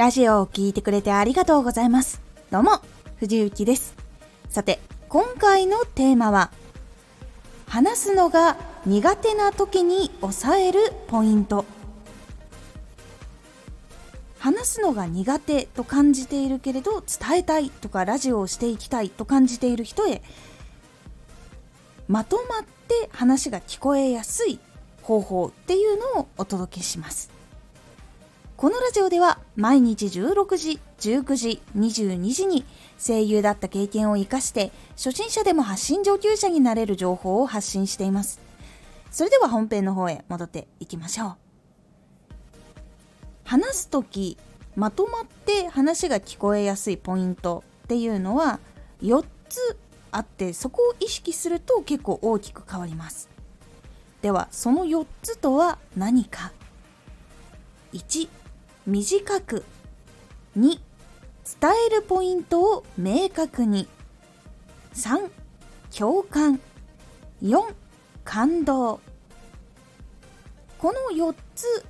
ラジオを聴いてくれてありがとうございます。どうも、藤幸です。さて、今回のテーマは、話すのが苦手な時に抑えるポイント。話すのが苦手と感じているけれど伝えたいとかラジオをしていきたいと感じている人へまとまって話が聞こえやすい方法っていうのをお届けしますこのラジオでは毎日16時、19時、22時に声優だった経験を活かして初心者でも発信上級者になれる情報を発信しています。それでは本編の方へ戻っていきましょう。話す時まとまって話が聞こえやすいポイントっていうのは4つあってそこを意識すると結構大きく変わります。ではその4つとは何か1短く。2伝えるポイントを明確に。3共感。4感動。この4つ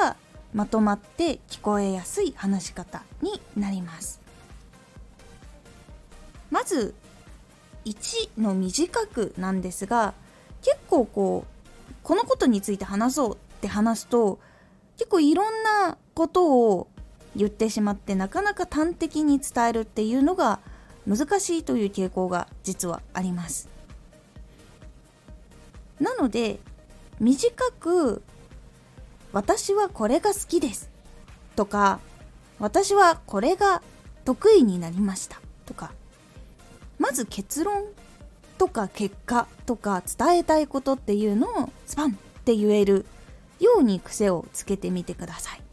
がまとまって聞こえやすい話し方になります。まず1の短くなんですが結構こうこのことについて話そうって話すと結構いろんなことを言ってしまってなかなか端的に伝えるっていうのが難しいという傾向が実はあります。なので短く「私はこれが好きです」とか「私はこれが得意になりました」とかまず結論とか結果とか伝えたいことっていうのをスパンって言えるように癖をつけてみてください。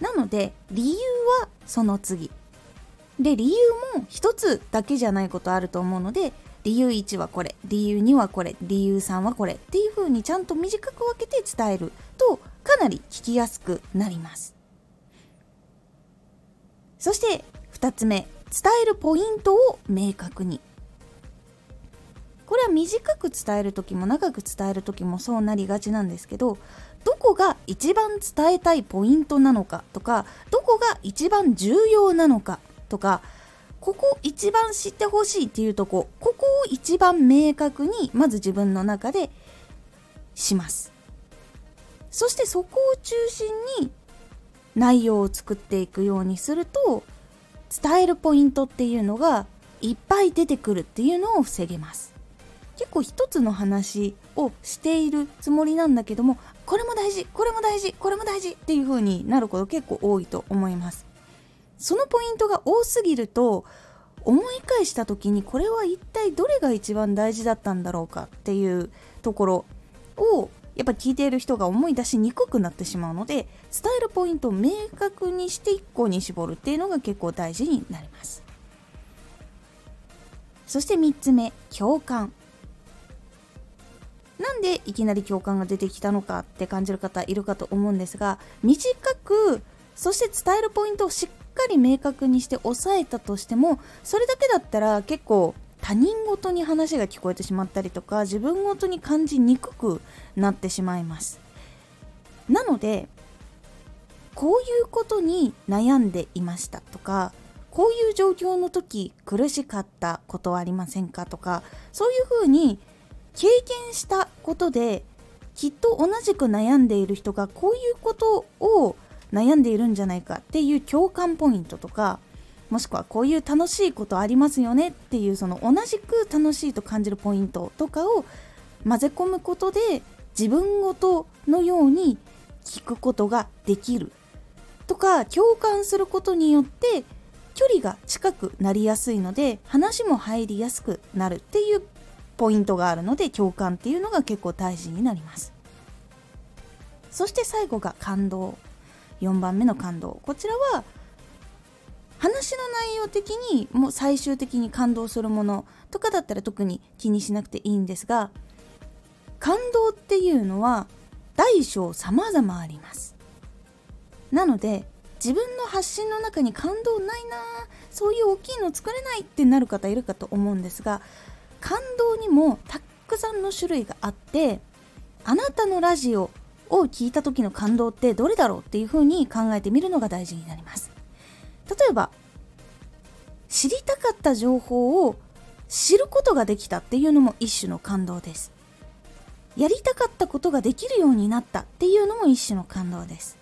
なので理由はその次。で理由も一つだけじゃないことあると思うので理由1はこれ理由2はこれ理由3はこれっていう風にちゃんと短く分けて伝えるとかなり聞きやすくなります。そして2つ目。伝えるポイントを明確に。これは短く伝える時も長く伝える時もそうなりがちなんですけどどこが一番伝えたいポイントなのかとかどこが一番重要なのかとかここ一番知ってほしいっていうとこここを一番明確にまず自分の中でします。そしてそこを中心に内容を作っていくようにすると伝えるポイントっていうのがいっぱい出てくるっていうのを防げます。結構一つの話をしているつもりなんだけどもこれも大事これも大事これも大事っていう風になること結構多いと思います。そのポイントが多すぎると思い返した時にこれは一体どれが一番大事だったんだろうかっていうところをやっぱ聞いている人が思い出しにくくなってしまうので伝えるポイントを明確にして1個に絞るっていうのが結構大事になります。そして3つ目共感。なんでいきなり共感が出てきたのかって感じる方いるかと思うんですが短くそして伝えるポイントをしっかり明確にして押さえたとしてもそれだけだったら結構他人事に話が聞こえてしまったりとか自分ごとに感じにくくなってしまいます。なのでこういうことに悩んでいましたとかこういう状況の時苦しかったことはありませんかとかそういうふうに経験したことできっと同じく悩んでいる人がこういうことを悩んでいるんじゃないかっていう共感ポイントとかもしくはこういう楽しいことありますよねっていうその同じく楽しいと感じるポイントとかを混ぜ込むことで自分ごとのように聞くことができるとか共感することによって距離が近くなりやすいので話も入りやすくなるっていうポイントがあるので共感っていうのが結構大事になります。そして最後が感動。4番目の感動。こちらは話の内容的にもう最終的に感動するものとかだったら特に気にしなくていいんですが感動っていうのは大小様々あります。なので自分の発信の中に感動ないなそういう大きいの作れないってなる方いるかと思うんですが感動にもたくさんの種類があってあなたのラジオを聞いた時の感動ってどれだろうっていう風に考えてみるのが大事になります。例えば知りたかった情報を知ることができたっていうのも一種の感動です。やりたかったことができるようになったっていうのも一種の感動です。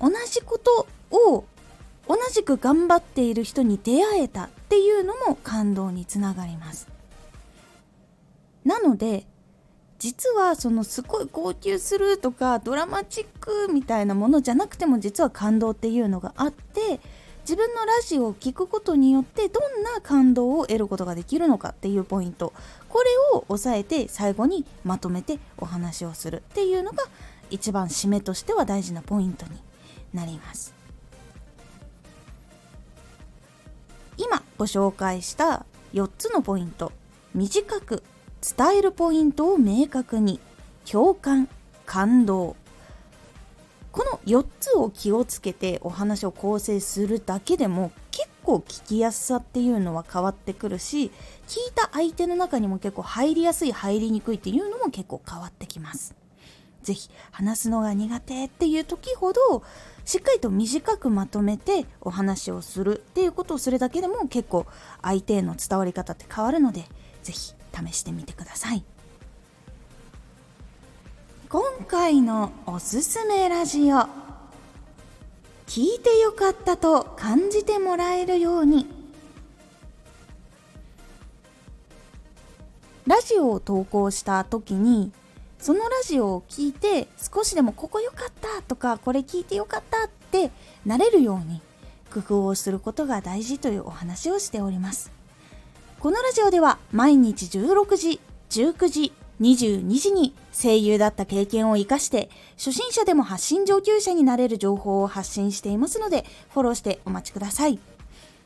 同じことを同じく頑張っている人に出会えたっていうのも感動につながります。なので実はそのすごい号泣するとかドラマチックみたいなものじゃなくても実は感動っていうのがあって自分のラジオを聴くことによってどんな感動を得ることができるのかっていうポイント。これを押さえて最後にまとめてお話をするっていうのが一番締めとしては大事なポイントになります。ご紹介した4つのポイント。短く伝えるポイントを明確に。共感感動。この4つを気をつけてお話を構成するだけでも結構聞きやすさっていうのは変わってくるし聞いた相手の中にも結構入りやすい入りにくいっていうのも結構変わってきます。是非話すのが苦手っていう時ほどしっかりと短くまとめてお話をするっていうことをするだけでも結構相手への伝わり方って変わるので是非試してみてください。今回のおすすめラジオ聞いてよかったと感じてもらえるように。ラジオを投稿した時にそのラジオを聞いて少しでもここ良かったとかこれ聞いてよかったってなれるように工夫をすることが大事というお話をしておりますこのラジオでは毎日16時、19時、22時に声優だった経験を活かして初心者でも発信上級者になれる情報を発信していますのでフォローしてお待ちください。